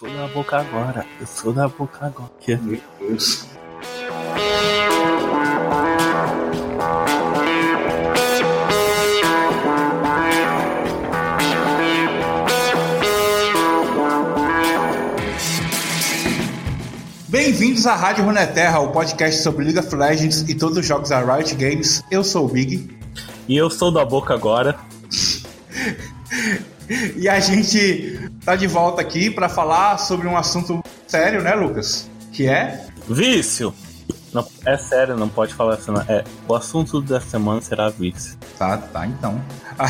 Sou da boca agora, eu sou da boca agora. Que é? Meu Deus. Bem-vindos à Rádio Runeterra, o podcast sobre League of Legends e todos os jogos da Riot Games. Eu sou o Big. E eu sou da boca agora. E a gente tá de volta aqui para falar sobre um assunto sério, né, Lucas? Que é Vício! Não, é sério, não pode falar assim. não. É, o assunto da semana será vício. Tá, tá, então. A,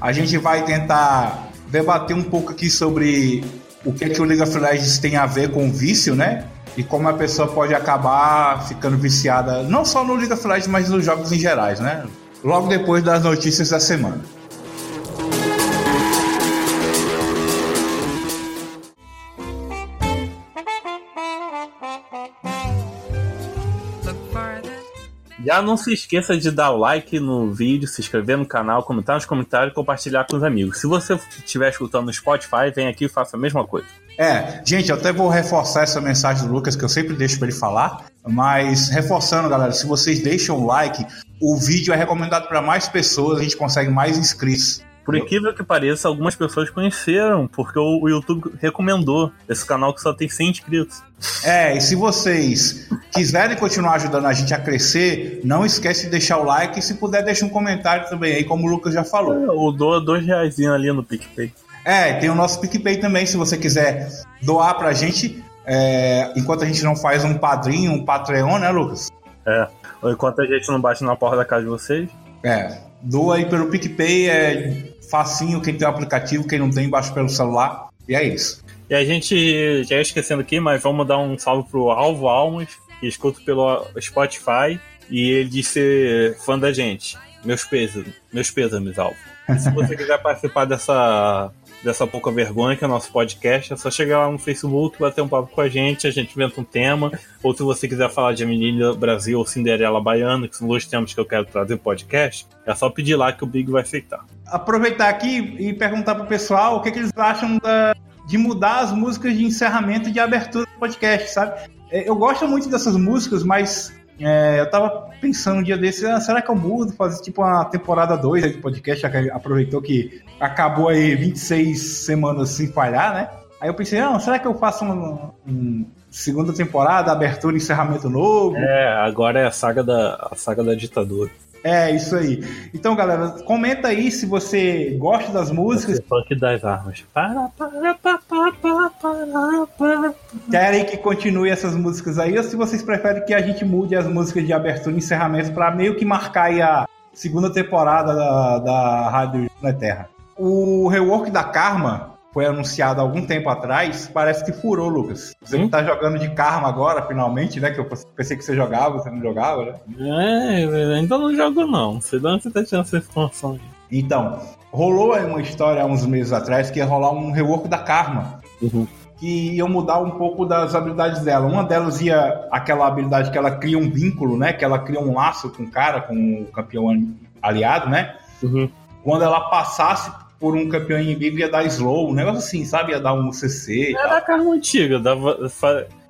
a gente vai tentar debater um pouco aqui sobre o que, é que o League of Legends tem a ver com o vício, né? E como a pessoa pode acabar ficando viciada, não só no League of Legends, mas nos jogos em gerais, né? Logo depois das notícias da semana. Já não se esqueça de dar like no vídeo, se inscrever no canal, comentar nos comentários e compartilhar com os amigos. Se você estiver escutando no Spotify, vem aqui e faça a mesma coisa. É, gente, eu até vou reforçar essa mensagem do Lucas que eu sempre deixo para ele falar, mas reforçando, galera, se vocês deixam o like, o vídeo é recomendado para mais pessoas, a gente consegue mais inscritos. Por incrível que pareça, algumas pessoas conheceram, porque o o YouTube recomendou esse canal que só tem 100 inscritos. É, e se vocês quiserem continuar ajudando a gente a crescer, não esquece de deixar o like e se puder deixa um comentário também aí, como o Lucas já falou. Ou doa dois reais ali no PicPay. É, tem o nosso PicPay também, se você quiser doar pra gente, é, enquanto a gente não faz um padrinho, um Patreon, né, Lucas? É. Ou enquanto a gente não bate na porta da casa de vocês. É, doa aí pelo PicPay, é facinho, quem tem o aplicativo, quem não tem, baixa pelo celular, e é isso. E a gente, já ia esquecendo aqui, mas vamos dar um salve pro Alvo Almas, que escuta pelo Spotify, e ele disse ser fã da gente. Meus pêsames, meus pêsames, Alvo. E se você quiser participar dessa, dessa pouca vergonha que é o nosso podcast, é só chegar lá no Facebook, bater um papo com a gente, a gente inventa um tema. Ou se você quiser falar de Menina Brasil ou Cinderela Baiana, que são dois temas que eu quero trazer podcast, é só pedir lá que o Big vai aceitar. Aproveitar aqui e perguntar pro pessoal o que, que eles acham da- de mudar as músicas de encerramento e de abertura do podcast, sabe? É, Eu gosto muito dessas músicas, mas é, eu tava pensando um dia desse, ah, será que eu mudo, fazer tipo uma temporada 2 aí do podcast, já que aproveitou que acabou aí 26 semanas sem falhar, né? Aí eu pensei, não, será que eu faço uma, um segunda temporada, abertura e encerramento novo? É, agora é a saga da, a saga da ditadura. É, isso aí. Então, galera, comenta aí se você gosta das músicas, Esse funk das armas. Para, para, para, para, para, para. querem que continue essas músicas aí, ou se vocês preferem que a gente mude as músicas de abertura e encerramento para meio que marcar aí a segunda temporada da, da Rádio na Terra. O rework da Karma foi anunciado algum tempo atrás, parece que furou, Lucas. Você Hum? que tá jogando de Karma agora, finalmente, né? Que eu pensei que você jogava, você não jogava, né? É, ainda não jogo não. Sei de onde você tá tirando essa informação. Então, rolou aí uma história há uns meses atrás que ia rolar um rework da Karma. Uhum. que iam mudar um pouco das habilidades dela. Uma delas ia aquela habilidade que ela cria um vínculo, né? Que ela cria um laço com o cara, com o campeão aliado, né? Uhum. Quando ela passasse por um campeão inimigo ia dar slow, um negócio assim, sabe? Ia dar um CC Era tal. a carne antiga. Dava,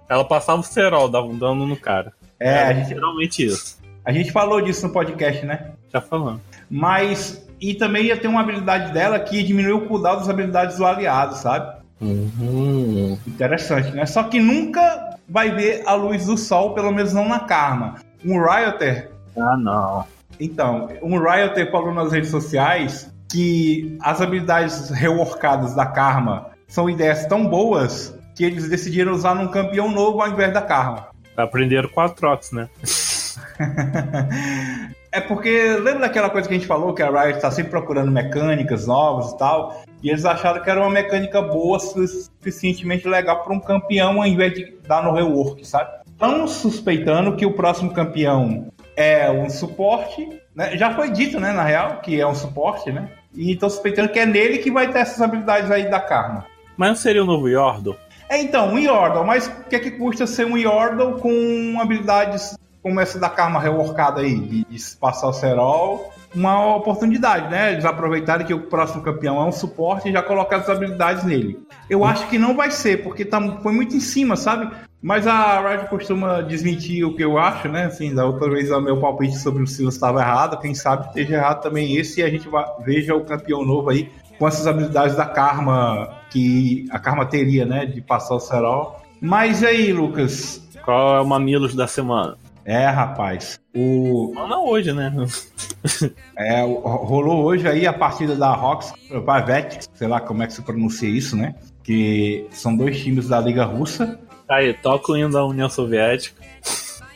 ela passava o cerol, dava um dano no cara. É, Era geralmente isso. a gente falou disso no podcast, né? Já falando. Mas. E também ia ter uma habilidade dela que ia diminuir o cooldown das habilidades do aliado, sabe? Uhum. Interessante, né? Só que nunca vai ver a luz do sol, pelo menos não na Karma. Um Rioter Ah, não. Então, um Rioter falou nas redes sociais que as habilidades reworkadas da Karma são ideias tão boas que eles decidiram usar num campeão novo ao invés da Karma. Aprenderam com a Trox, né? É porque lembra daquela coisa que a gente falou que a Riot está sempre procurando mecânicas novas e tal, e eles acharam que era uma mecânica boa, su- suficientemente legal para um campeão ao invés de dar no rework, sabe? Estão suspeitando que o próximo campeão é um suporte, né? Já foi dito, né, na real, que é um suporte, né? E estão suspeitando que é nele que vai ter essas habilidades aí da Karma. Mas não seria o novo Yordle? É, então, um Yordle, mas o que é que custa ser um Yordle com habilidades como essa da Karma reworkada aí, de, de passar o Serol uma oportunidade, né? Eles aproveitaram que o próximo campeão é um suporte e já colocaram as habilidades nele. Eu acho que não vai ser, porque tá, foi muito em cima, sabe? Mas a Riot costuma desmentir o que eu acho, né? Assim, da outra vez o meu palpite sobre o Silas estava errado, quem sabe esteja errado também esse e a gente veja o campeão novo aí com essas habilidades da Karma que a Karma teria, né? De passar o Serol. Mas e aí, Lucas? Qual é o Mamilos da semana? É, rapaz. O. Não hoje, né? é, rolou hoje aí a partida da Rox Pavet, sei lá como é que se pronuncia isso, né? Que são dois times da Liga Russa. Aí, toca o hino da União Soviética.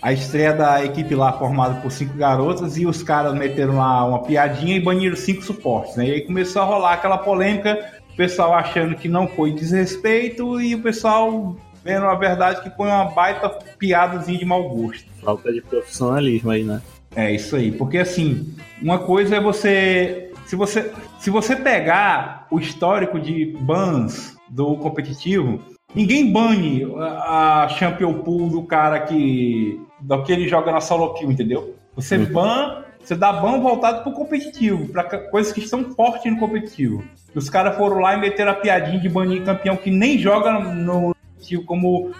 A estreia da equipe lá formada por cinco garotas e os caras meteram lá uma piadinha e baniram cinco suportes, né? E aí começou a rolar aquela polêmica, o pessoal achando que não foi desrespeito e o pessoal vendo a verdade que foi uma baita piadazinha de mau gosto. Falta de profissionalismo aí, né? É isso aí, porque assim, uma coisa é você. Se você, se você pegar o histórico de bans do competitivo, ninguém bane a Champion Pool do cara que. do que ele joga na solo kill, entendeu? Você uhum. ban, você dá ban voltado pro competitivo, para coisas que estão fortes no competitivo. Os caras foram lá e meteram a piadinha de banir campeão que nem joga no competitivo, como uh,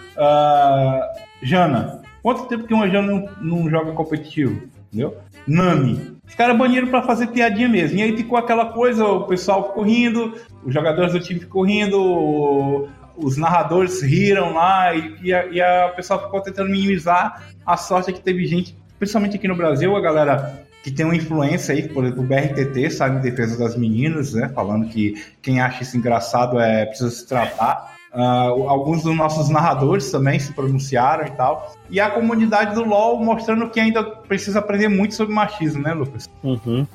Jana. Quanto tempo que uma Jana não, não joga competitivo? Entendeu? Nami. Os caras baniram para fazer piadinha mesmo. E aí ficou aquela coisa, o pessoal ficou rindo, os jogadores do time ficou rindo, os narradores riram lá e, e, a, e a pessoa ficou tentando minimizar a sorte que teve gente, principalmente aqui no Brasil, a galera que tem uma influência aí, por exemplo, o BRTT sabe em defesa das meninas, né? Falando que quem acha isso engraçado é precisa se tratar. Uh, alguns dos nossos narradores também se pronunciaram e tal. E a comunidade do LoL mostrando que ainda precisa aprender muito sobre machismo, né, Lucas? Uhum.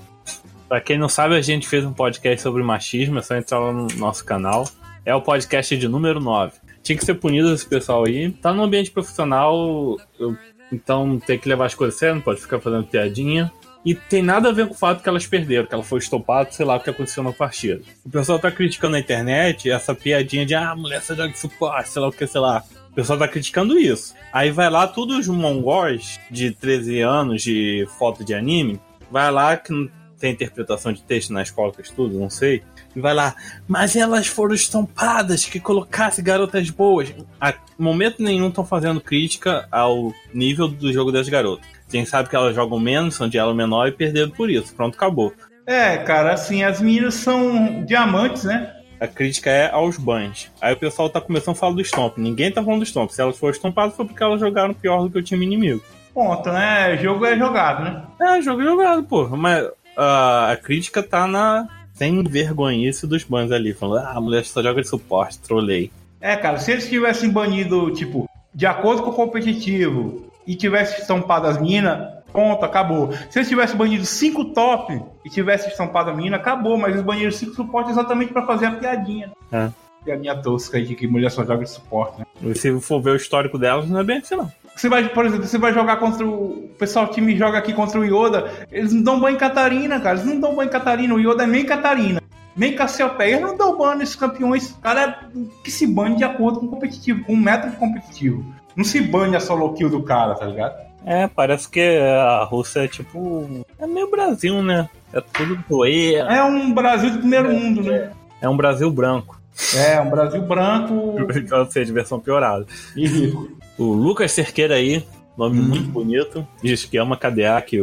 Pra quem não sabe, a gente fez um podcast sobre machismo, é só entrar lá no nosso canal. É o podcast de número 9. Tinha que ser punido esse pessoal aí. Tá no ambiente profissional, eu, então tem que levar as coisas sérias, não pode ficar fazendo piadinha. E tem nada a ver com o fato que elas perderam, que ela foi estopada, sei lá o que aconteceu na partida. O pessoal tá criticando na internet essa piadinha de ah, mulher você joga suporte, sei lá o que, sei lá. O pessoal tá criticando isso. Aí vai lá, todos os mongóis de 13 anos de foto de anime, vai lá que tem interpretação de texto na escola que estudo, não sei. E vai lá, mas elas foram estampadas, que colocasse garotas boas. A momento nenhum estão fazendo crítica ao nível do jogo das garotas. Quem sabe que elas jogam menos, são de elo menor e perderam por isso. Pronto, acabou. É, cara, assim, as meninas são diamantes, né? A crítica é aos bans. Aí o pessoal tá começando a falar do Stomp. Ninguém tá falando do Stomp. Se elas foram estampadas foi porque elas jogaram pior do que o time inimigo. Ponto, né? Jogo é jogado, né? É, jogo é jogado, pô. Mas a crítica tá na sem vergonhice dos bans ali, falando, ah, a mulher só joga de suporte, trolei. É, cara, se eles tivessem banido, tipo, de acordo com o competitivo, e tivesse estampado as minas, ponto, acabou. Se eles tivessem banido cinco top e tivesse estampado a mina, acabou, mas eles baniram cinco suporte exatamente para fazer a piadinha. É. Piadinha tosca aí de que mulher só joga de suporte, né? Se for ver o histórico delas, não é bem assim, não. Você vai, por exemplo, você vai jogar contra o. O pessoal, o time joga aqui contra o Yoda. Eles não dão banho em Catarina, cara. Eles não dão banho em Catarina. O Yoda é meio Catarina. Meio Cassiopeia. Eles não dão banho nesses campeões. O cara é que se bane de acordo com o competitivo, com o método competitivo. Não se bane a solo kill do cara, tá ligado? É, parece que a Rússia é tipo. É meio Brasil, né? É tudo poeira. É um Brasil do primeiro mundo, né? É um Brasil branco. É, um Brasil branco. Ou seja, versão piorada. E rico. O Lucas Cerqueira aí, nome hum. muito bonito. Diz que ama KDA, que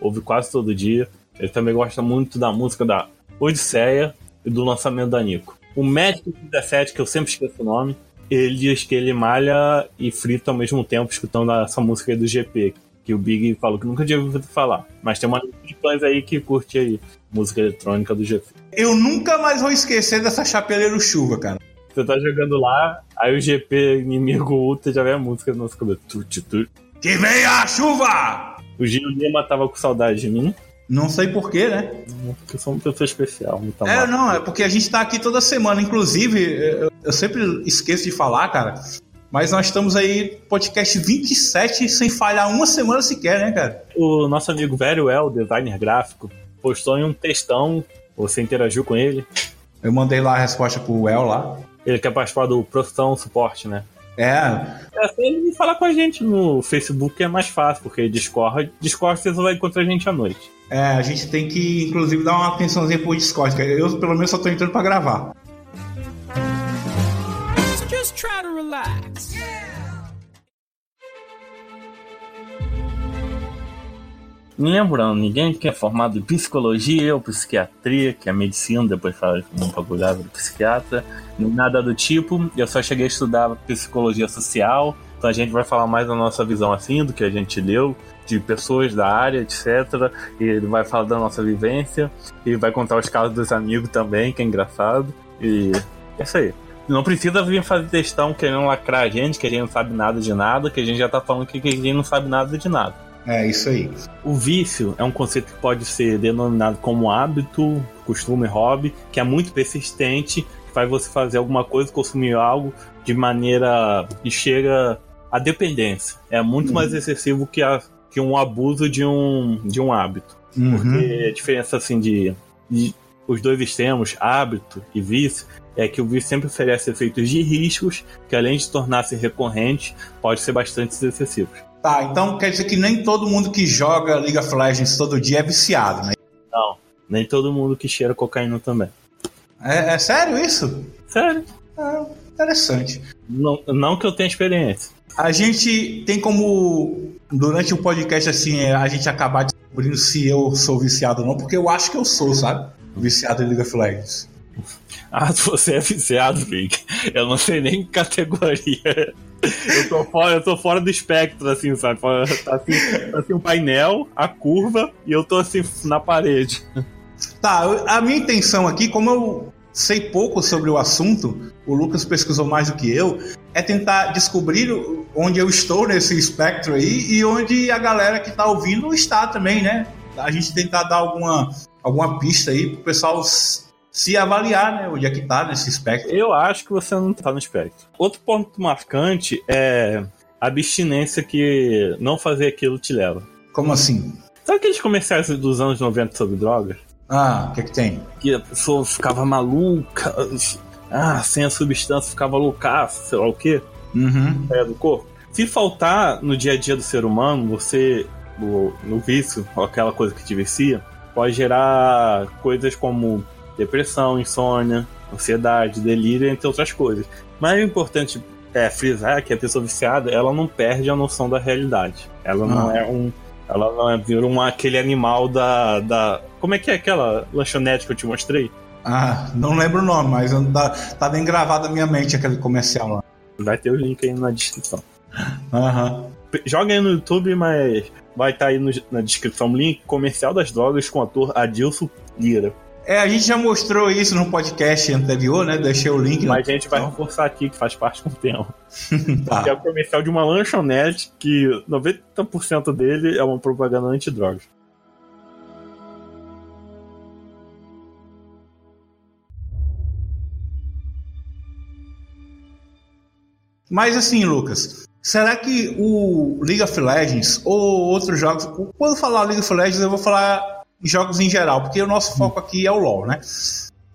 ouve quase todo dia. Ele também gosta muito da música da Odisseia e do lançamento da Nico. O Médico 17, que eu sempre esqueço o nome, ele diz que ele malha e frita ao mesmo tempo escutando essa música aí do GP, que o Big falou que nunca tinha ouvido falar. Mas tem uma de fãs aí que curte aí música eletrônica do GP. Eu nunca mais vou esquecer dessa chapeleiro chuva, cara. Você tá jogando lá, aí o GP inimigo ultra já vem a música no nosso cabelo. Que vem a chuva! O Gil Lima tava com saudade de mim. Não sei porquê, né? Porque eu sou uma pessoa especial. Muito é, não, é porque a gente tá aqui toda semana. Inclusive, eu, eu sempre esqueço de falar, cara. Mas nós estamos aí, podcast 27, sem falhar uma semana sequer, né, cara? O nosso amigo velho El, designer gráfico, postou em um textão. Você interagiu com ele? Eu mandei lá a resposta pro El lá. Ele quer participar do Profissão Suporte, né? É. É só ele falar com a gente no Facebook é mais fácil, porque Discord, Discord você só vai encontrar a gente à noite. é, a gente tem que, inclusive, dar uma atençãozinha pro Discord. Eu, pelo menos, só tô entrando pra gravar. So just try to relax. Lembrando, ninguém que é formado em psicologia ou psiquiatria, que é medicina, depois faz uma faculdade de psiquiatra, nada do tipo. Eu só cheguei a estudar psicologia social, então a gente vai falar mais da nossa visão assim, do que a gente leu, de pessoas da área, etc. E ele vai falar da nossa vivência, e vai contar os casos dos amigos também, que é engraçado. E é isso aí. Não precisa vir fazer testão querendo lacrar a gente, que a gente não sabe nada de nada, que a gente já tá falando que a gente não sabe nada de nada. É isso aí. O vício é um conceito que pode ser denominado como hábito, costume, hobby, que é muito persistente, que faz você fazer alguma coisa, consumir algo de maneira que chega à dependência. É muito uhum. mais excessivo que, a, que um abuso de um, de um hábito. Uhum. Porque a diferença assim de, de os dois extremos, hábito e vício, é que o vício sempre oferece efeitos de riscos que, além de tornar-se recorrentes, pode ser bastante excessivos. Tá, então quer dizer que nem todo mundo que joga League of Legends todo dia é viciado, né? Não, nem todo mundo que cheira cocaína também. É, é sério isso? Sério. É, interessante. Não, não que eu tenha experiência. A gente tem como, durante o podcast, assim, é, a gente acabar descobrindo se eu sou viciado ou não, porque eu acho que eu sou, sabe? Viciado em League of Legends. Ah, você é viciado, Vic. Eu não sei nem categoria. Eu tô fora, eu tô fora do espectro, assim, sabe? Tá assim, tá assim um painel, a curva, e eu tô assim na parede. Tá, a minha intenção aqui, como eu sei pouco sobre o assunto, o Lucas pesquisou mais do que eu, é tentar descobrir onde eu estou nesse espectro aí e onde a galera que tá ouvindo está também, né? A gente tentar dar alguma, alguma pista aí pro pessoal se avaliar, né, onde é que tá nesse espectro. Eu acho que você não tá no espectro. Outro ponto marcante é a abstinência que não fazer aquilo te leva. Como assim? Sabe aqueles comerciais dos anos 90 sobre drogas? Ah, o que que tem? Que a pessoa ficava maluca, ah, sem a substância ficava loucaça, sei lá o quê. Uhum. É, do corpo. Se faltar no dia a dia do ser humano, você, no, no vício, aquela coisa que te vicia, pode gerar coisas como depressão, insônia, ansiedade, delírio, entre outras coisas. Mas o importante é frisar que a pessoa viciada, ela não perde a noção da realidade. Ela não ah. é um ela não é vira um, aquele animal da, da. Como é que é aquela lanchonete que eu te mostrei? Ah, não lembro o nome, mas tá, tá bem gravado na minha mente aquele comercial lá. Vai ter o link aí na descrição. Aham. Joga aí no YouTube, mas vai estar tá aí no, na descrição o link comercial das drogas com o ator Adilson Lira. É, a gente já mostrou isso no podcast anterior, né? Deixei o link. Mas a gente vai reforçar aqui, que faz parte com o tema. tá. é o comercial de uma lanchonete que 90% dele é uma propaganda antidrogas. Mas assim, Lucas, será que o League of Legends ou outros jogos. Quando falar League of Legends, eu vou falar jogos em geral, porque o nosso foco aqui é o LoL, né?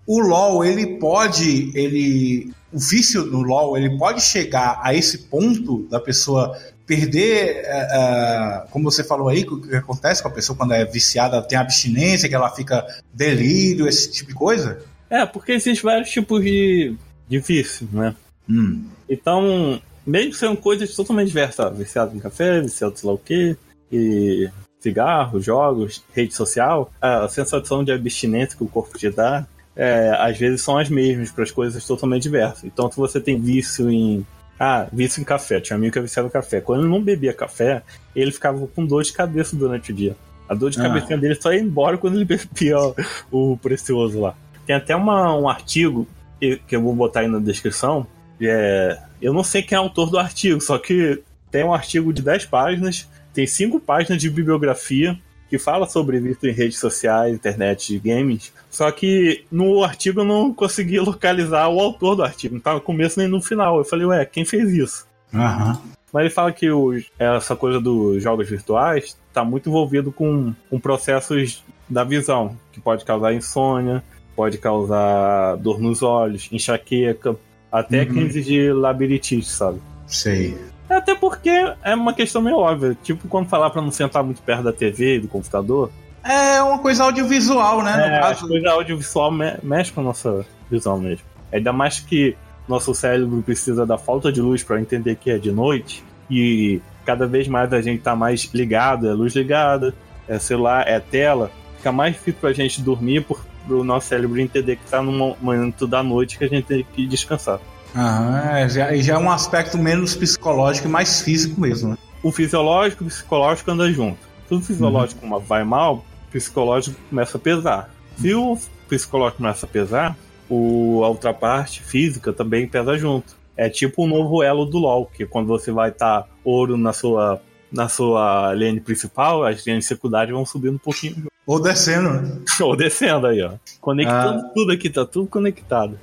O LoL, ele pode, ele, o vício no LoL, ele pode chegar a esse ponto da pessoa perder, uh, como você falou aí, o que acontece com a pessoa quando é viciada, tem abstinência, que ela fica delírio, esse tipo de coisa? É, porque existem vários tipos de, de vício, né? Hum. Então, mesmo sendo coisas totalmente diversas, viciado em café, viciado em sei lá o quê, e cigarro, jogos, rede social, a sensação de abstinência que o corpo te dá, é, às vezes são as mesmas para as coisas totalmente diversas. Então, se você tem vício em. Ah, vício em café. Tinha um amigo que é viciado em café. Quando ele não bebia café, ele ficava com dor de cabeça durante o dia. A dor de ah. cabeça dele só ia embora quando ele bebia o, o precioso lá. Tem até uma, um artigo que, que eu vou botar aí na descrição. É, eu não sei quem é o autor do artigo, só que tem um artigo de 10 páginas tem cinco páginas de bibliografia que fala sobre vício em redes sociais, internet games. Só que no artigo eu não consegui localizar o autor do artigo. Não tá no começo nem no final. Eu falei, ué, quem fez isso? Uhum. Mas ele fala que o, essa coisa dos jogos virtuais está muito envolvido com, com processos da visão, que pode causar insônia, pode causar dor nos olhos, enxaqueca, até uhum. crise de labirintite, sabe? Sei. Até porque é uma questão meio óbvia. Tipo, quando falar para não sentar muito perto da TV e do computador. É uma coisa audiovisual, né? É, caso... a coisa audiovisual me mexe com a nossa visão mesmo. Ainda mais que nosso cérebro precisa da falta de luz para entender que é de noite e cada vez mais a gente tá mais ligado, é luz ligada, é celular, é tela, fica mais difícil pra gente dormir por o nosso cérebro entender que tá no momento da noite que a gente tem que descansar. Ah, já, já é um aspecto menos psicológico e mais físico mesmo, né? O fisiológico e o psicológico andam junto. Se o fisiológico uhum. vai mal, o psicológico começa a pesar. Se o psicológico começa a pesar, o, a outra parte física também pesa junto. É tipo um novo elo do LoL, que quando você vai estar tá ouro na sua na sua lane principal, as lanes secundárias vão subindo um pouquinho. Ou descendo, né? Ou descendo aí, ó. Conectando ah. tudo aqui, tá tudo conectado.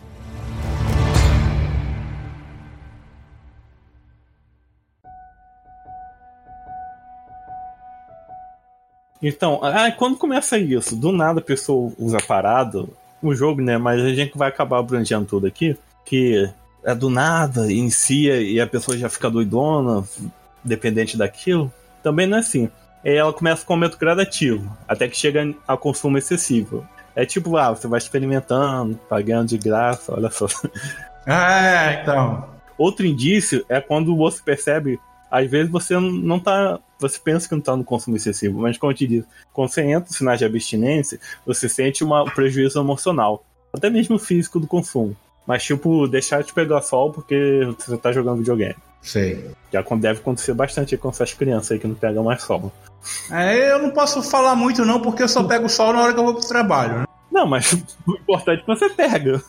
Então, ah, quando começa isso? Do nada a pessoa usa parado, o jogo, né? Mas a gente vai acabar abrangendo tudo aqui. Que é do nada, inicia e a pessoa já fica doidona, dependente daquilo. Também não é assim. Ela começa com um aumento gradativo, até que chega a consumo excessivo. É tipo, ah, você vai experimentando, pagando de graça, olha só. Ah, então. Outro indício é quando você percebe, às vezes você não tá. Você pensa que não tá no consumo excessivo, mas como eu te disse, quando você entra em sinais de abstinência, você sente um prejuízo emocional, até mesmo físico do consumo. Mas, tipo, deixar de pegar sol porque você tá jogando videogame. Sei. Já deve acontecer bastante com essas crianças aí que não pegam mais sol. É, eu não posso falar muito não, porque eu só pego sol na hora que eu vou pro trabalho, né? Não, mas o importante é que você pega.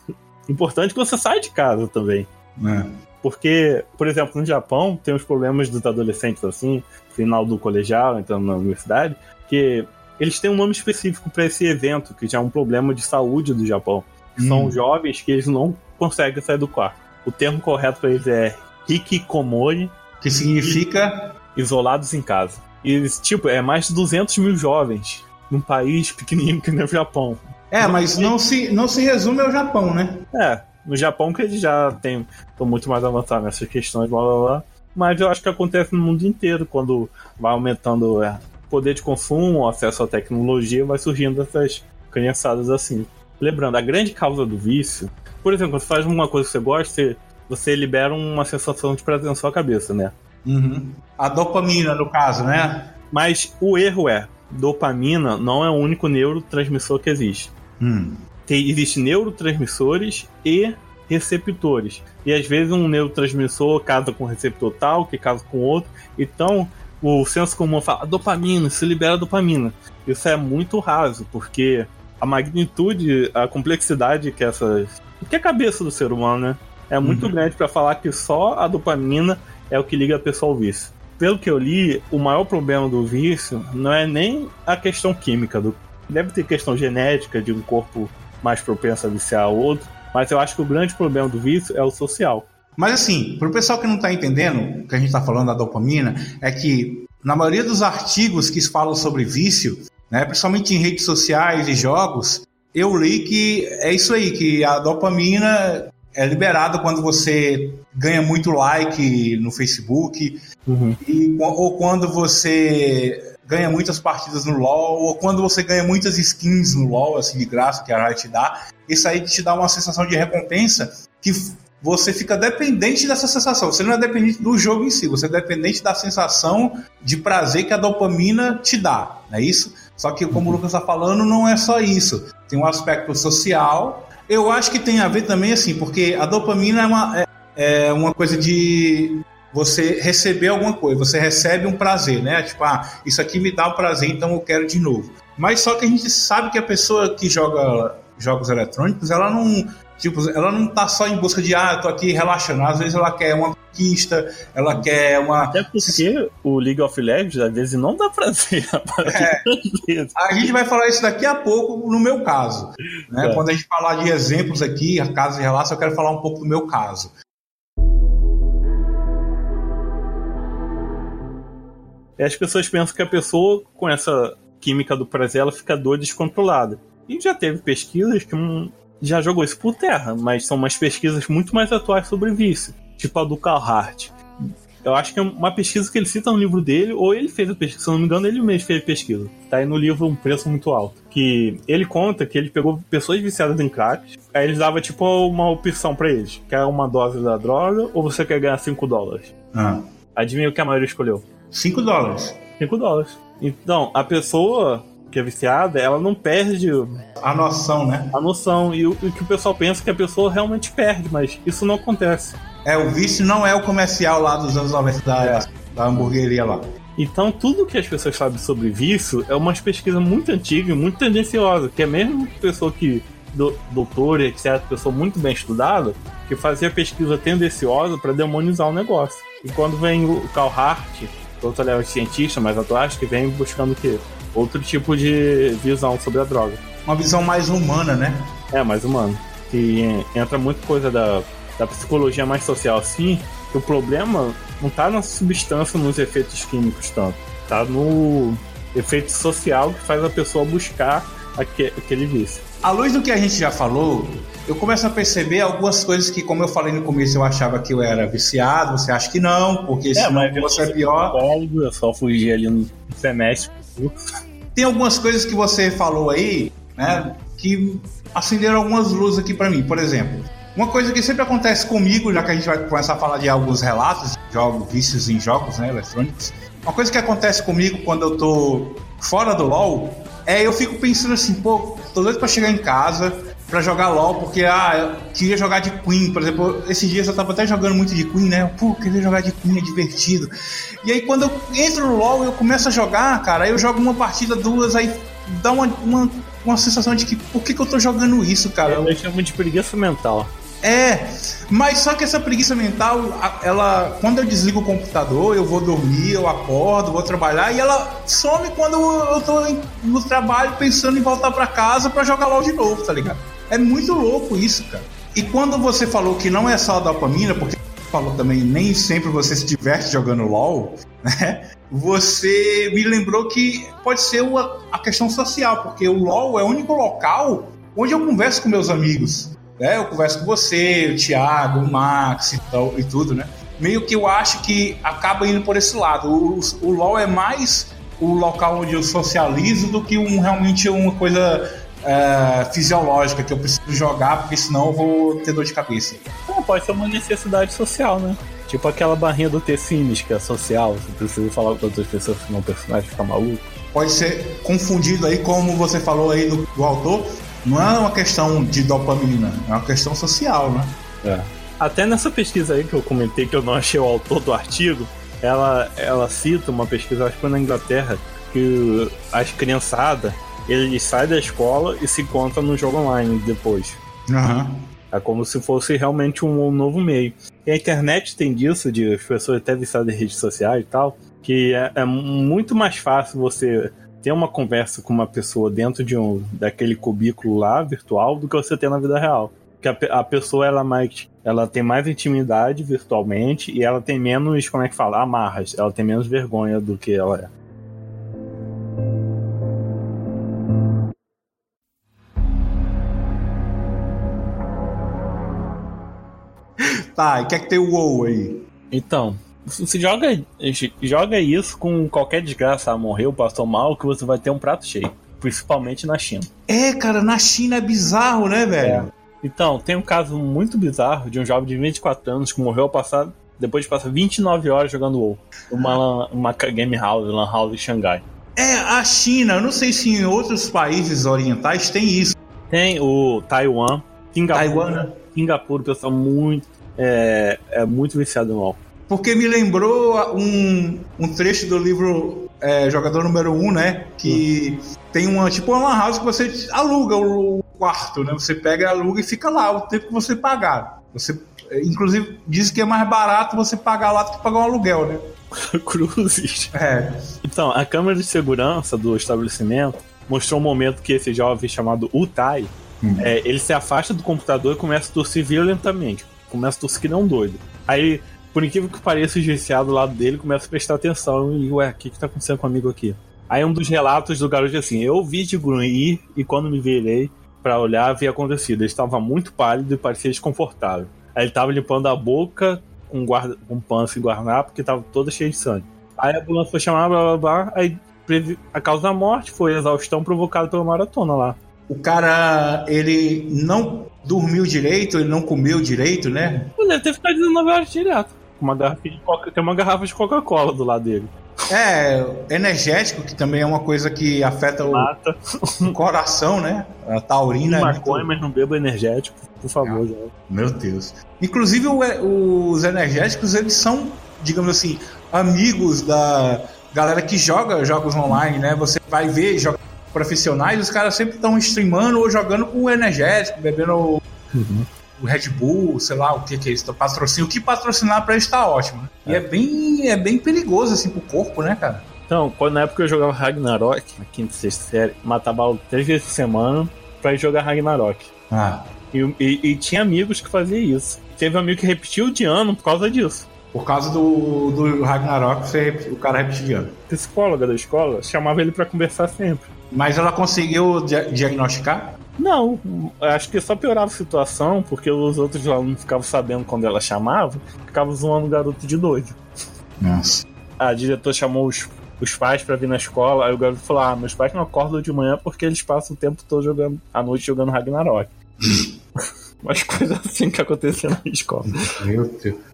O importante é que você sai de casa também. É. Porque, por exemplo, no Japão, tem os problemas dos adolescentes assim, final do colegial, entrando na universidade, que eles têm um nome específico para esse evento, que já é um problema de saúde do Japão. Hum. São jovens que eles não conseguem sair do quarto. O termo correto para eles é hikikomori. Que significa? Isolados em casa. E, tipo, é mais de 200 mil jovens num país pequenininho que nem o Japão. É, mas não se, não se resume ao Japão, né? É, no Japão que eles já tem, estão muito mais avançados nessas questões, blá blá blá. Mas eu acho que acontece no mundo inteiro, quando vai aumentando é, poder de consumo, acesso à tecnologia, vai surgindo essas criançadas assim. Lembrando, a grande causa do vício, por exemplo, quando você faz uma coisa que você gosta, você você libera uma sensação de prazer na sua cabeça, né? Uhum. A dopamina, no caso, né? Mas o erro é, dopamina não é o único neurotransmissor que existe. Hum. Tem, existe neurotransmissores e receptores. E às vezes um neurotransmissor casa com um receptor tal, que casa com outro. Então, o senso comum fala dopamina, se libera dopamina. Isso é muito raso, porque a magnitude, a complexidade que essas. que é a cabeça do ser humano, né? é muito uhum. grande para falar que só a dopamina é o que liga a pessoa ao vício. Pelo que eu li, o maior problema do vício não é nem a questão química, do... deve ter questão genética de um corpo mais propenso a viciar o outro, mas eu acho que o grande problema do vício é o social. Mas assim, para o pessoal que não está entendendo o que a gente está falando da dopamina, é que na maioria dos artigos que falam sobre vício, né, principalmente em redes sociais e jogos, eu li que é isso aí, que a dopamina é liberado quando você ganha muito like no Facebook, uhum. e, ou quando você ganha muitas partidas no LoL, ou quando você ganha muitas skins no LoL, assim, de graça, que a Riot te dá. Isso aí te dá uma sensação de recompensa que você fica dependente dessa sensação. Você não é dependente do jogo em si, você é dependente da sensação de prazer que a dopamina te dá, não é isso? Só que, como o Lucas está falando, não é só isso. Tem um aspecto social eu acho que tem a ver também, assim, porque a dopamina é uma, é, é uma coisa de você receber alguma coisa, você recebe um prazer, né? Tipo, ah, isso aqui me dá um prazer, então eu quero de novo. Mas só que a gente sabe que a pessoa que joga jogos eletrônicos, ela não, tipo, ela não tá só em busca de, ah, eu tô aqui relaxando. Às vezes ela quer uma conquista, ela quer uma. Até porque o League of Legends, às vezes, não dá prazer. É, a gente vai falar isso daqui a pouco, no meu caso. Né? É. Quando a gente falar de exemplos aqui, casos e relatos, eu quero falar um pouco do meu caso. As pessoas pensam que a pessoa com essa química do prazer ela fica doida descontrolada. E já teve pesquisas que já jogou isso por terra, mas são umas pesquisas muito mais atuais sobre vício tipo a do Carl Hart. eu acho que é uma pesquisa que ele cita no livro dele, ou ele fez a pesquisa, se não me engano, ele mesmo fez a pesquisa. Tá aí no livro Um Preço Muito Alto. Que ele conta que ele pegou pessoas viciadas em crack, aí eles dava tipo uma opção para eles: quer uma dose da droga ou você quer ganhar 5 dólares? Ah. Adivinha o que a maioria escolheu? 5 dólares. 5 dólares. Então, a pessoa que é viciada, ela não perde A noção, né? a noção. E o, o que o pessoal pensa é que a pessoa realmente perde, mas isso não acontece. É, o vício não é o comercial lá dos anos 90 da, É. da hamburgueria lá. Então, tudo que as pessoas sabem sobre vício é uma pesquisa muito antiga e muito tendenciosa, que é mesmo pessoa que, do, doutor, etc., pessoa muito bem estudada, que fazia pesquisa tendenciosa para demonizar o negócio. E quando vem o Karl Hart, outro aliás, cientista mais atuais, que vem buscando o quê? Outro tipo de visão sobre a droga. Uma visão mais humana, né? É, mais humano. Que entra muito coisa da, da psicologia mais social assim, que o problema não tá na substância, nos efeitos químicos tanto. Tá no efeito social que faz a pessoa buscar aque- aquele vício. À luz do que a gente já falou, eu começo a perceber algumas coisas que, como eu falei no começo, eu achava que eu era viciado, você acha que não, porque senão você é pior. É só fugir ali no semestre. Tem algumas coisas que você falou aí, né, que acenderam algumas luzes aqui pra mim. Por exemplo, uma coisa que sempre acontece comigo, já que a gente vai começar a falar de alguns relatos de jogos, vícios em jogos, né, eletrônicos. Uma coisa que acontece comigo quando eu tô fora do LoL é eu fico pensando assim, pô, tô doido pra chegar em casa pra jogar LoL, porque ah, eu queria jogar de Queen, por exemplo, esses dias eu tava até jogando muito de Queen, né? Pô, queria jogar de Queen, é divertido. E aí quando eu entro no LoL, eu começo a jogar, cara, aí eu jogo uma partida, duas, aí dá uma, uma, uma sensação de que por que, que eu tô jogando isso, cara? Eu chamo de preguiça mental. É, mas só que essa preguiça mental, ela, quando eu desligo o computador, eu vou dormir, eu acordo, vou trabalhar e ela some quando eu tô no trabalho pensando em voltar pra casa pra jogar LOL de novo, tá ligado? É muito louco isso, cara. E quando você falou que não é só a dopamina, porque falou também nem sempre você se diverte jogando LOL, né? Você me lembrou que pode ser uma, a questão social, porque o LOL é o único local onde eu converso com meus amigos. Né? Eu converso com você, o Thiago, o Max e, tal, e tudo, né? Meio que eu acho que acaba indo por esse lado. O, o LoL é mais o local onde eu socializo do que um, realmente uma coisa é, fisiológica que eu preciso jogar, porque senão eu vou ter dor de cabeça. Bom, pode ser uma necessidade social, né? Tipo aquela barrinha do T-Sims, que é social, você precisa falar com outras pessoas senão o personagem fica maluco. Pode ser confundido aí, como você falou aí do, do autor, não é uma questão de dopamina, é uma questão social, né? É. Até nessa pesquisa aí que eu comentei que eu não achei o autor do artigo, ela, ela cita uma pesquisa, acho que foi na Inglaterra, que as criançadas, eles saem da escola e se encontram no jogo online depois. Aham. É como se fosse realmente um, um novo meio. E a internet tem disso, de as pessoas até viciadas em redes sociais e tal, que é, é muito mais fácil você ter uma conversa com uma pessoa dentro de um daquele cubículo lá virtual do que você ter na vida real. Porque a, a pessoa ela é mais, ela tem mais intimidade virtualmente e ela tem menos, como é que fala, amarras. Ela tem menos vergonha do que ela é. Tá, e quer que tem o WoW aí? Então, você joga, joga isso com qualquer desgraça, ah, morreu, passou mal, que você vai ter um prato cheio. Principalmente na China. É, cara, na China é bizarro, né, velho? Então, tem um caso muito bizarro de um jovem de 24 anos que morreu ao passar, depois de passar 29 horas jogando WoW. Uma, uma game house, lan house em Xangai. É, a China, eu não sei se em outros países orientais tem isso. Tem o Taiwan, Singapura. Taiwan, né? Singapura, o pessoal muito, é, é muito viciado no WoW. Porque me lembrou um, um trecho do livro é, Jogador Número 1, um, né? Que tem uma, tipo uma lan house que você aluga o, o quarto, né? Você pega, aluga e fica lá o tempo que você pagar. Você, é, inclusive, diz que é mais barato você pagar lá do que pagar um aluguel, né? Cruzes. É. Então, a câmera de segurança do estabelecimento mostrou um momento que esse jovem chamado Utai, Hum. é, ele se afasta do computador e começa a tossir violentamente. Começa a tossir que um doido. Aí, por incrível que pareça, o gerenciado do lado dele começa a prestar atenção e, ué, o que que tá acontecendo comigo aqui? Aí um dos relatos do garoto é assim, eu vi de grunhir e quando me virei pra olhar, havia acontecido. Ele estava muito pálido e parecia desconfortável. Aí ele estava limpando a boca com, guarda, com pança e guardanapo, porque tava toda cheia de sangue. Aí a ambulância foi chamada, blá blá blá, aí a causa da morte foi exaustão provocada pela maratona lá. O cara, ele não dormiu direito, ele não comeu direito, né? Ele deve ter ficado 19 horas direto. Uma garrafa de Coca, tem uma garrafa de Coca-Cola do lado dele. É, energético, que também é uma coisa que afeta o, Mata. o coração, né? A taurina. é Maconha, muito- mas não beba energético, por favor. já. Meu Deus. Inclusive, o- os energéticos, eles são, digamos assim, amigos da galera que joga jogos online, né? Você vai ver jogos profissionais, os caras sempre estão streamando ou jogando com energético, bebendo o, o Red Bull, sei lá, o que que é isso, patrocínio. O que patrocinar pra eles tá ótimo. né? E é bem, é bem perigoso, assim, pro corpo, né, cara? Então, quando, na época eu jogava Ragnarok, na quinta e sexta série, matava aula três vezes por semana pra ir jogar Ragnarok. Ah, E, e- e tinha amigos que faziam isso. Teve um amigo que repetiu de ano por causa disso. por causa do, do Ragnarok, você, o cara repetiu de ano. A psicóloga da escola chamava ele pra conversar sempre. Mas ela conseguiu dia- diagnosticar? Não, acho que só piorava a situação, porque os outros alunos ficavam sabendo quando ela chamava, ficavam zoando o garoto de doido. Nossa. A diretora chamou os, os pais pra vir na escola, aí o garoto falou: Ah, meus pais não acordam de manhã porque eles passam o tempo todo jogando, à noite jogando Ragnarok. Umas coisas assim que aconteciam na escola. Meu Deus.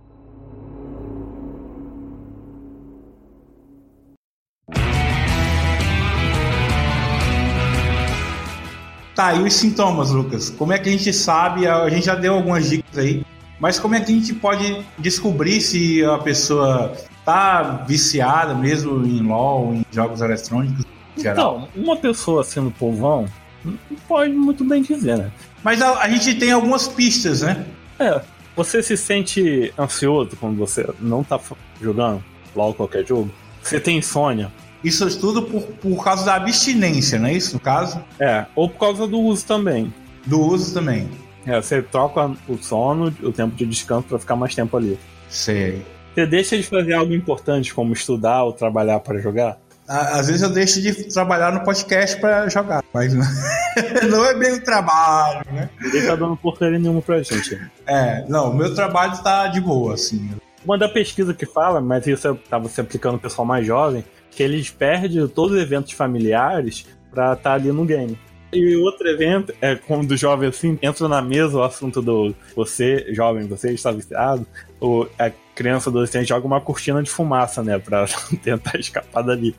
Tá, e os sintomas, Lucas? Como é que a gente sabe? A gente já deu algumas dicas aí, mas como é que a gente pode descobrir se a pessoa tá viciada mesmo em LOL, em jogos eletrônicos em? Então, uma pessoa sendo povão, não pode muito bem dizer, né? Mas a, a gente tem algumas pistas, né? É, você se sente ansioso quando você não tá jogando logo qualquer jogo? Você tem insônia? Isso é tudo por, por causa da abstinência, não é isso? No caso, É, ou por causa do uso também. do uso também. É, você troca o sono, o tempo de descanso pra ficar mais tempo ali. Sei. Você deixa de fazer algo importante, como estudar ou trabalhar para jogar? Às vezes eu deixo de trabalhar no podcast pra jogar, mas não, é bem o trabalho, né? Ninguém tá dando porcaria nenhuma pra gente. É, não, o meu trabalho tá de boa, assim. Uma da pesquisa que fala, mas isso é- tava se aplicando ao pessoal mais jovem, que eles perdem todos os eventos familiares pra estar ali no game. E outro evento é quando o jovem assim entra na mesa o assunto do você, jovem, você está viciado, ou a criança adolescente joga uma cortina de fumaça, né, pra tentar escapar dali.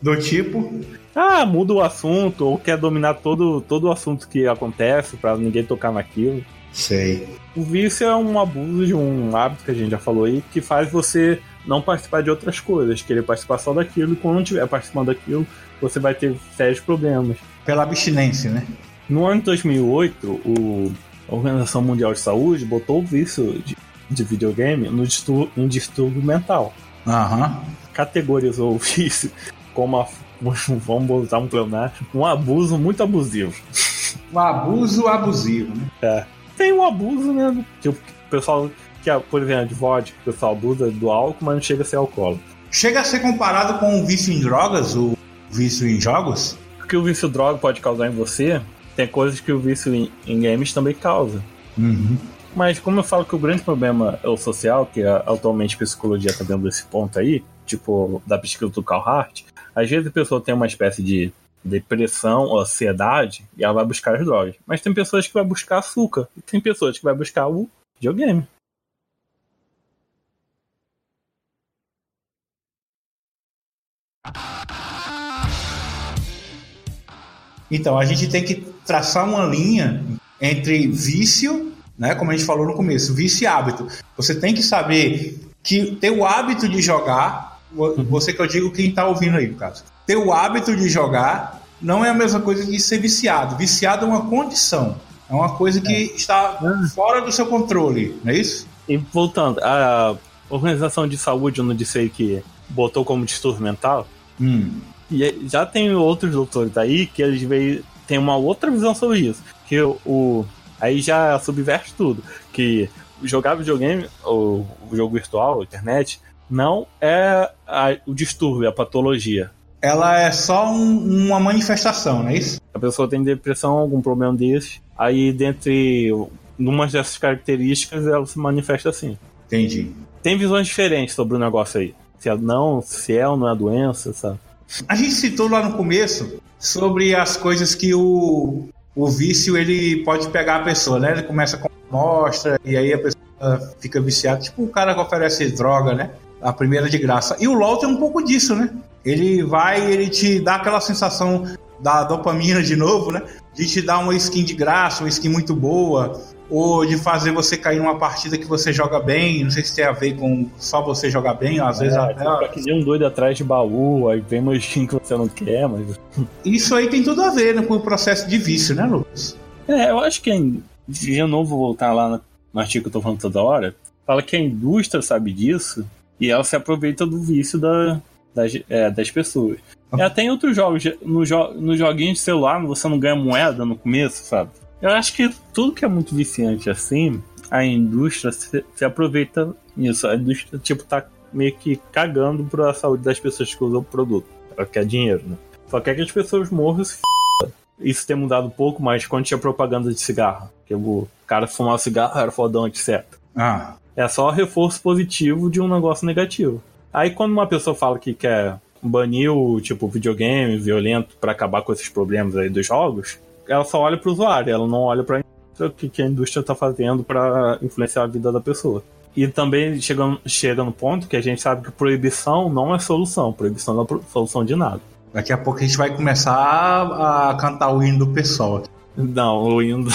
Do tipo, Ah, muda o assunto, ou quer dominar todo, todo o assunto que acontece pra ninguém tocar naquilo. Sei. O vício é um abuso de um hábito que a gente já falou aí, que faz você não participar de outras coisas, querer participar só daquilo, e quando não estiver participando daquilo, você vai ter sérios problemas. Pela abstinência, né? No ano de 2008, o, a Organização Mundial de Saúde botou o vício de, de videogame no distur, em distúrbio mental. Aham. Categorizou o vício como a, vamos botar um pleonasmo, um abuso muito abusivo. Um abuso abusivo, né? É. Tem um abuso, né? Que o pessoal, que, é, por exemplo, de vodka, o pessoal abusa do álcool, mas não chega a ser alcoólatra. Chega a ser comparado com o vício em drogas, o vício em jogos? O que o vício droga pode causar em você, tem coisas que o vício em, em games também causa. Uhum. Mas como eu falo que o grande problema é o social, que é, atualmente a psicologia está dentro desse ponto aí, tipo da pesquisa do Carl Hart, às vezes a pessoa tem uma espécie de depressão ansiedade e ela vai buscar as drogas. Mas tem pessoas que vai buscar açúcar, e tem pessoas que vai buscar o videogame. Então, a gente tem que traçar uma linha entre vício, né, como a gente falou no começo, vício e hábito. Você tem que saber que ter o hábito de jogar, você que eu digo quem está ouvindo aí, no caso. Ter o hábito de jogar não é a mesma coisa que ser viciado. Viciado é uma condição, é uma coisa que está fora do seu controle, não é isso? E voltando, a Organização de Saúde, eu não disse aí que botou como distúrbio mental, Hum. E já tem outros doutores aí que eles veio, tem uma outra visão sobre isso. Que o, o- aí já subverte tudo. Que jogar videogame, ou o jogo virtual, a internet, não é a- o distúrbio, a patologia. Ela é só um- uma manifestação, não é isso? A pessoa tem depressão, algum problema desse, aí dentre umas dessas características ela se manifesta assim. Entendi. tem visões diferentes sobre o negócio aí. Se é não, se é ou não é doença, sabe? A gente citou lá no começo sobre as coisas que o, o vício ele pode pegar a pessoa, né? Ele começa com mostra e aí a pessoa fica viciada, tipo o cara que oferece droga, né? A primeira de graça. E o LoL tem um pouco disso, né? Ele vai, ele te dá aquela sensação da dopamina de novo, né? De te dar uma skin de graça, uma skin muito boa, ou de fazer você cair numa partida que você joga bem, não sei se tem a ver com só você jogar bem, às vezes é, até. Pra que um doido atrás de baú, aí vem uma skin que você não quer, mas. Isso aí tem tudo a ver né, com o processo de vício, né, Lucas? É, eu acho que de novo voltar lá no artigo que eu tô falando toda hora, fala que a indústria sabe disso e ela se aproveita do vício da, das, é, das pessoas. E até em outros jogos, no, jo no joguinho de celular, você não ganha moeda no começo, sabe? Eu acho que tudo que é muito viciante assim, a indústria se, se aproveita nisso. A indústria, tipo, tá meio que cagando pra saúde das pessoas que usam o produto. Ela quer dinheiro, né? Só quer que as pessoas morram se f... Isso tem mudado um pouco, mas quando tinha propaganda de cigarro, que o cara fumava cigarro era fodão, etc. Ah. É só reforço positivo de um negócio negativo. Aí quando uma pessoa fala que quer banir o tipo videogame violento para acabar com esses problemas aí dos jogos, ela só olha para o usuário, ela não olha para o que a indústria está fazendo para influenciar a vida da pessoa. E também chega, chega no ponto que a gente sabe que proibição não é solução, proibição não é solução de nada. Daqui a pouco a gente vai começar a cantar o hino do pessoal. Não, o hino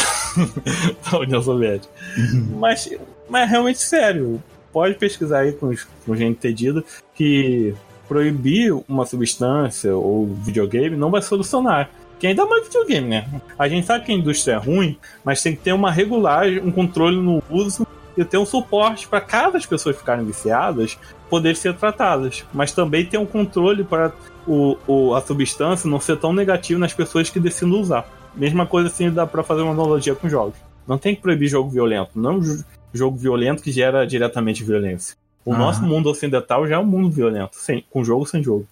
da União Soviética. Uhum. Mas, mas é realmente sério. Pode pesquisar aí com, com gente entendida que proibir uma substância ou videogame não vai solucionar. Que ainda mais videogame, né? A gente sabe que a indústria é ruim, mas tem que ter uma regulagem, um controle no uso e ter um suporte para cada as pessoas ficarem viciadas poder ser tratadas. Mas também ter um controle para o, o, a substância não ser tão negativa nas pessoas que decidem usar. Mesma coisa assim dá para fazer uma analogia com jogos. Não tem que proibir jogo violento, não jogo violento que gera diretamente violência. O ah. nosso mundo ocidental já é um mundo violento, sem, com jogo sem jogo.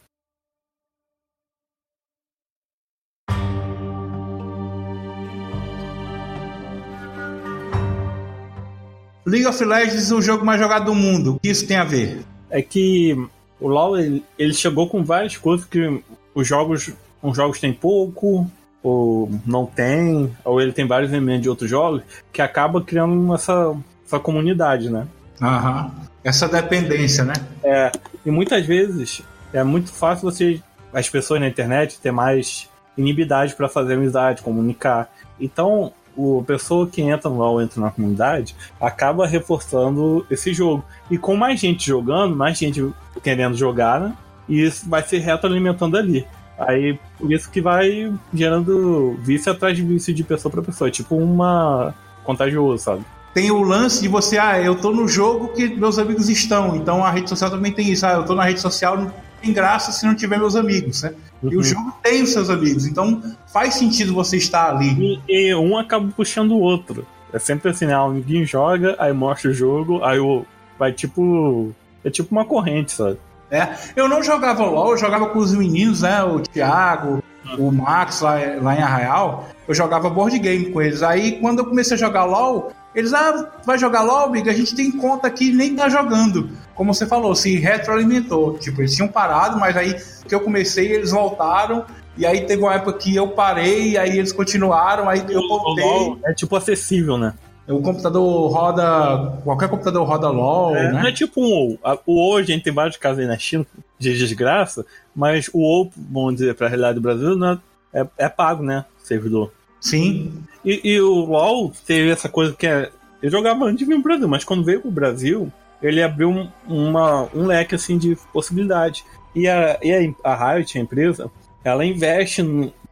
League of Legends é o jogo mais jogado do mundo. O que isso tem a ver? É que o LoL ele, ele chegou com várias coisas que os jogos, os jogos têm pouco, ou não tem, ou ele tem vários elementos de outros jogos, que acaba criando essa, comunidade, né? Aham. Essa dependência, né? É, e muitas vezes é muito fácil você, as pessoas na internet, ter mais inibidade para fazer amizade, comunicar. Então, o, pessoa que entra no LoL, entra na comunidade, acaba reforçando esse jogo. E com mais gente jogando, mais gente querendo jogar, né? E isso vai se retroalimentando ali. Aí, por isso que vai gerando vício atrás de vício de pessoa para pessoa. É tipo uma contagioso, sabe? Tem o lance de você, ah, eu tô no jogo que meus amigos estão, então a rede social também tem isso, ah, eu tô na rede social, não tem graça se não tiver meus amigos, né? Uhum. E o uhum. jogo tem os seus amigos, então faz sentido você estar ali. E, e um acaba puxando o outro. É sempre assim, né? Ninguém joga, aí mostra o jogo, aí o, vai tipo. É tipo uma corrente, sabe? É, eu não jogava LOL, eu jogava com os meninos, né? O Thiago, o Max lá, lá em Arraial, eu jogava board game com eles. Aí quando eu comecei a jogar LOL, eles, ah, vai jogar LOL? A gente tem conta aqui nem tá jogando. Como você falou, se retroalimentou. Tipo, eles tinham parado, mas aí que eu comecei, eles voltaram. E aí teve uma época que eu parei, aí eles continuaram, aí eu voltei. É tipo acessível, né? O computador roda. Qualquer computador roda LOL. É, né? Não é tipo um WoW. O WoW a gente tem vários casos aí na China de desgraça, mas o WoW, vamos dizer, pra realidade do Brasil, não é, é, é pago, né? Servidor. Sim. E, e, o LoL teve essa coisa que é. Eu jogava antes de vir pro Brasil, mas quando veio pro Brasil, ele abriu um, uma, um leque assim de possibilidade. E a, e a, a Riot, a empresa, ela investe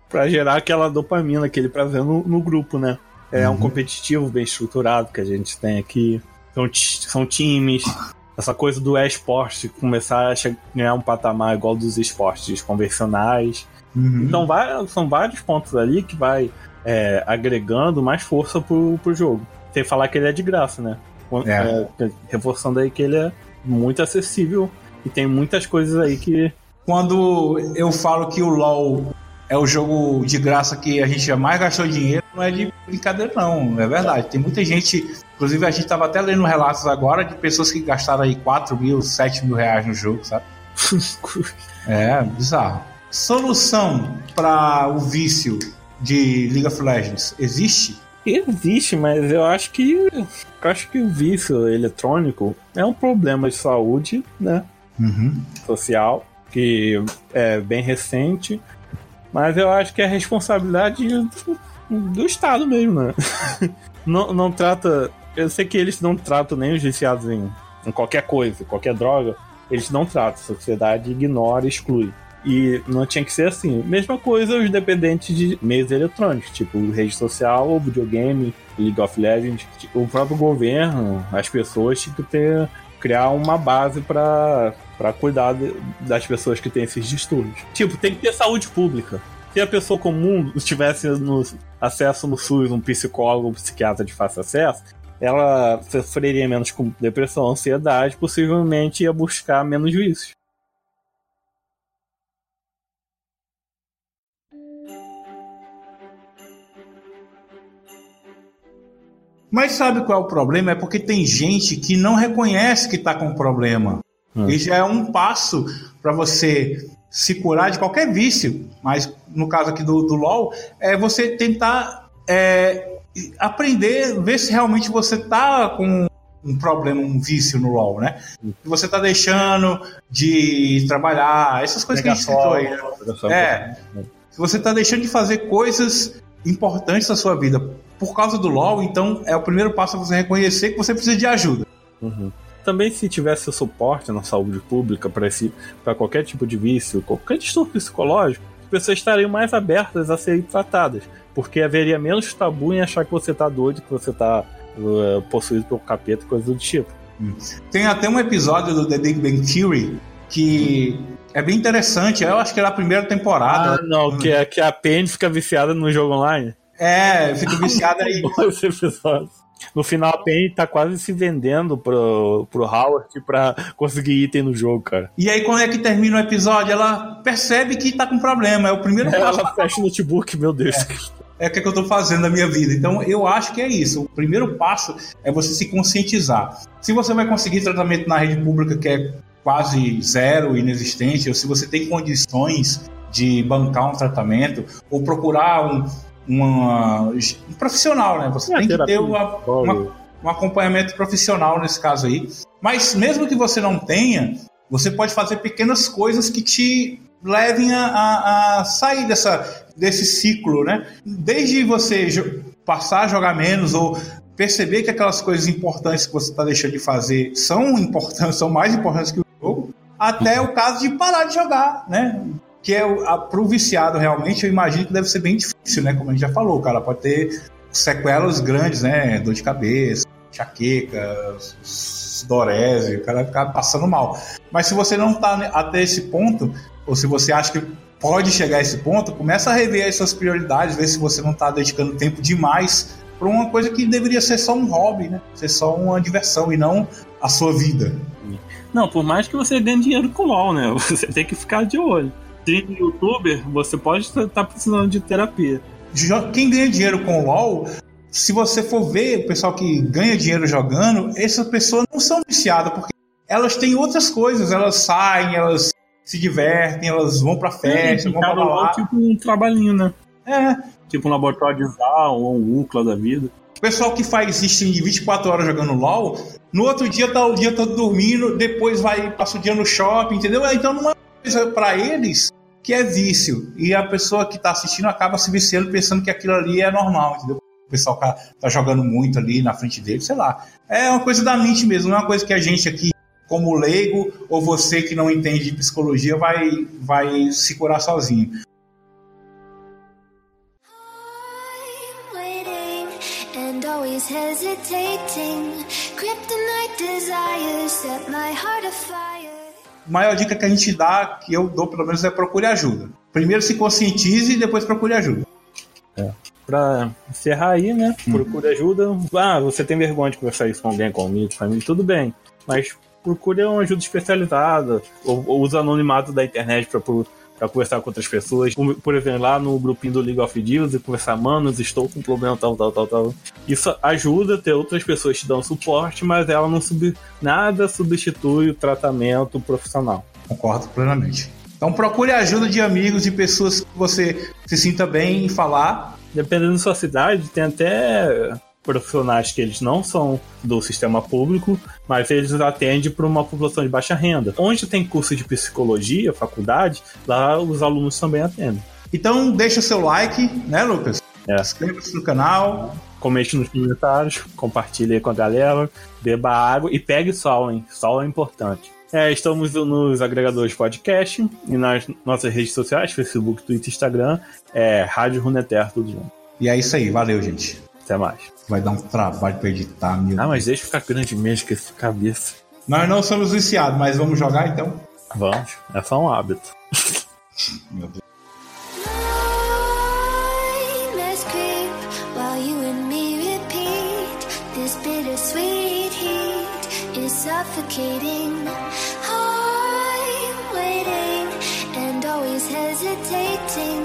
para gerar aquela dopamina, aquele prazer no, no grupo, né? É uhum. um competitivo bem estruturado que a gente tem aqui. São, são times. Essa coisa do esporte começar a ganhar um patamar igual dos esportes convencionais. Uhum. Então vai, são vários pontos ali que vai é, agregando mais força pro, pro jogo. Sem falar que ele é de graça, né? É. É, reforçando aí que ele é muito acessível e tem muitas coisas aí que. Quando eu falo que o LoL é o jogo de graça que a gente jamais gastou dinheiro, não é de brincadeira, não. É verdade. Tem muita gente Inclusive, a gente estava até lendo relatos agora de pessoas que gastaram aí 4 mil, 7 mil reais no jogo, sabe? é, bizarro. Solução para o vício de League of Legends existe? Existe, mas eu acho que eu acho que o vício eletrônico é um problema de saúde, né? Uhum. Social, que é bem recente, mas eu acho que é responsabilidade do, do Estado mesmo, né? não, não trata. Eu sei que eles não tratam nem os viciados em, em qualquer coisa, qualquer droga, eles não tratam. A sociedade ignora, exclui. E não tinha que ser assim. Mesma coisa os dependentes de meios eletrônicos, tipo rede social videogame, League of Legends. O próprio governo, as pessoas tinham que ter criar uma base para cuidar das pessoas que têm esses distúrbios. Tipo, tem que ter saúde pública. Se a pessoa comum tivesse no, acesso no SUS um psicólogo, um psiquiatra de fácil acesso, ela sofreria menos com depressão, ansiedade, possivelmente ia buscar menos vícios. Mas sabe qual é o problema? É porque tem gente que não reconhece que está com problema. Hum. E já é um passo para você se curar de qualquer vício. Mas no caso aqui do, do LOL, é você tentar é, aprender, ver se realmente você está com um problema, um vício no LoL, né? Hum. Você está deixando de trabalhar, essas coisas Mega que a gente citou aí. Né? É. Se você está deixando de fazer coisas importantes na sua vida por causa do LoL, então é o primeiro passo a você reconhecer que você precisa de ajuda. Uhum. Também se tivesse suporte na saúde pública para qualquer tipo de vício, qualquer distúrbio psicológico, as pessoas estariam mais abertas a serem tratadas, porque haveria menos tabu em achar que você está doido, que você está uh, possuído pelo capeta, coisa do tipo. Hum. Tem até um episódio do The Big Bang Theory que é bem interessante. Eu acho que era a primeira temporada. Ah, não, que, é, que a Penny fica viciada no jogo online. É, fica viciada aí. No final, a Penny tá quase se vendendo pro, pro Howard pra conseguir item no jogo, cara. E aí, quando é que termina o episódio? Ela percebe que tá com problema. É o primeiro é, Ela fecha o notebook, meu Deus. É. é o que, é que eu tô fazendo na minha vida. Então, eu acho que é isso. O primeiro passo é você se conscientizar. Se você vai conseguir tratamento na rede pública, que é quase zero, inexistente, ou se você tem condições de bancar um tratamento, ou procurar um, uma, um profissional, né? Você é, tem que ter uma, uma, um acompanhamento profissional nesse caso aí. Mas mesmo que você não tenha, você pode fazer pequenas coisas que te levem a, a, a sair dessa, desse ciclo, né? Desde você passar a jogar menos ou perceber que aquelas coisas importantes que você está deixando de fazer são importantes, são mais importantes que o jogo, até o caso de parar de jogar, né? Que é para o viciado realmente, eu imagino que deve ser bem difícil, né? Como a gente já falou, cara pode ter sequelas grandes, né? Dor de cabeça, enxaqueca, sudorese, o cara vai ficar passando mal. Mas se você não está até esse ponto, ou se você acha que pode chegar a esse ponto, começa a rever as suas prioridades, ver se você não está dedicando tempo demais para uma coisa que deveria ser só um hobby, né? Ser só uma diversão e não a sua vida. Não, por mais que você ganhe dinheiro com LOL, né? Você tem que ficar de olho. Se youtuber, você pode estar tá precisando de terapia. Quem ganha dinheiro com LOL, se você for ver o pessoal que ganha dinheiro jogando, essas pessoas não são viciadas, porque elas têm outras coisas, elas saem, elas se divertem, elas vão pra festa, é, vão pra lá. tipo um trabalhinho, né? É, tipo um laboratório de ZAL ou um UCLA da vida. O pessoal que faz stream de 24 horas jogando LOL, no outro dia tá o dia todo dormindo, depois vai, passa o dia no shopping, entendeu? Então não é coisa pra eles que é vício. E a pessoa que tá assistindo acaba se viciando pensando que aquilo ali é normal, entendeu? O pessoal tá, tá jogando muito ali na frente dele, sei lá. É uma coisa da mente mesmo, não é uma coisa que a gente aqui, como leigo, ou você que não entende de psicologia, vai, vai se curar sozinho. hesitating. Kryptonite desires set my heart afire. Maior dica que a gente dá, que eu dou pelo menos, é procure ajuda. Primeiro se conscientize e depois procure ajuda. É. Pra encerrar aí, né? Procure ajuda. Ah, você tem vergonha de conversar isso com alguém, com amigo, família, tudo bem. Mas procure uma ajuda especializada. Ou, ou usa anonimato da internet para conversar com outras pessoas. Por exemplo, lá no grupinho do League of e conversar, manos, estou com um problema tal, tal, tal, tal. Isso ajuda a ter outras pessoas te dando suporte, mas ela não sub... nada substitui o tratamento profissional. Concordo plenamente. Então procure a ajuda de amigos, de pessoas que você se sinta bem em falar. Dependendo da sua cidade, tem até profissionais que eles não são do sistema público, mas eles atendem para uma população de baixa renda. Onde tem curso de psicologia, faculdade, lá os alunos também atendem. Então deixa seu like, né, Lucas? É. Inscreva-se no canal. Comente nos comentários, compartilhe com a galera, beba água e pegue sol, hein? Sol é importante. É, estamos nos agregadores podcast e nas nossas redes sociais, Facebook, Twitter, Instagram, é Rádio Runeter, tudo junto. E é isso aí, valeu, gente. Até mais. Vai dar um trabalho pra editar, meu Ah, mas deixa ficar grande mesmo com essa cabeça. Nós não somos viciados, mas vamos jogar então? Vamos, é só um hábito. Meu Deus. Suffocating. I'm waiting and always hesitating.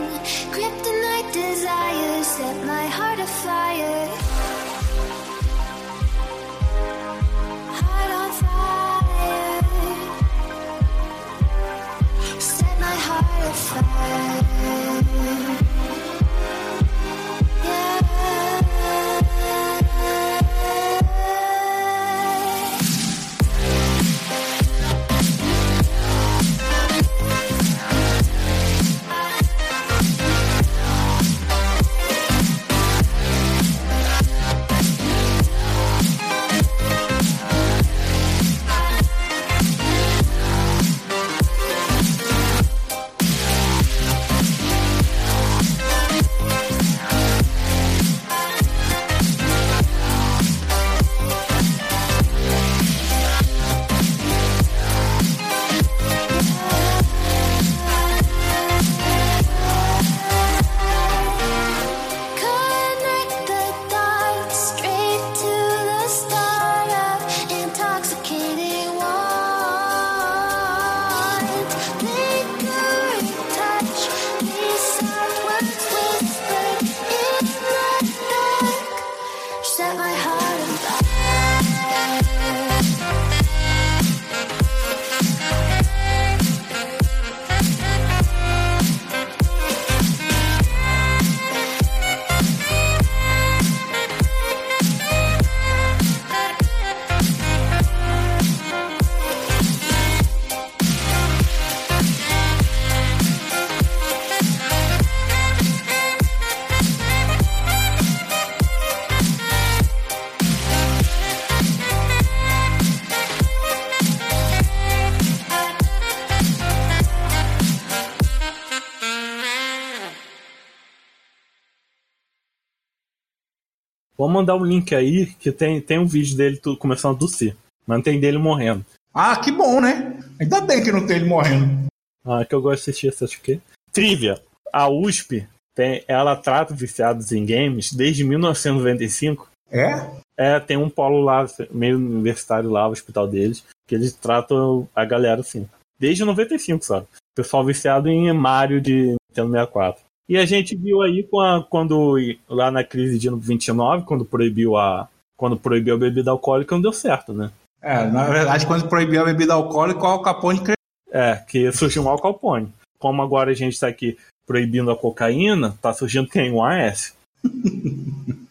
Kryptonite desires set my heart afire. Vou mandar um link aí que tem, tem um vídeo dele tu- começando a tossir. Mas não tem dele morrendo. Ah, que bom, né? Ainda bem que não tem ele morrendo. Ah, que eu gosto de assistir essas. Trivia. A USP, tem, ela trata viciados em games desde 1995. É? É, tem um polo lá, meio universitário lá, o hospital deles, que eles tratam a galera assim. Desde 95, sabe? Pessoal viciado em Mario de Nintendo 64. E a gente viu aí a- quando, lá na crise de 29, quando proibiu a. Quando proibiu a bebida alcoólica, não deu certo, né? É, na verdade, quando proibiu a bebida alcoólica, o Al Capone cresceu. É, que surgiu um Al Capone. Como agora a gente está aqui proibindo a cocaína, tá surgindo quem? Um AS.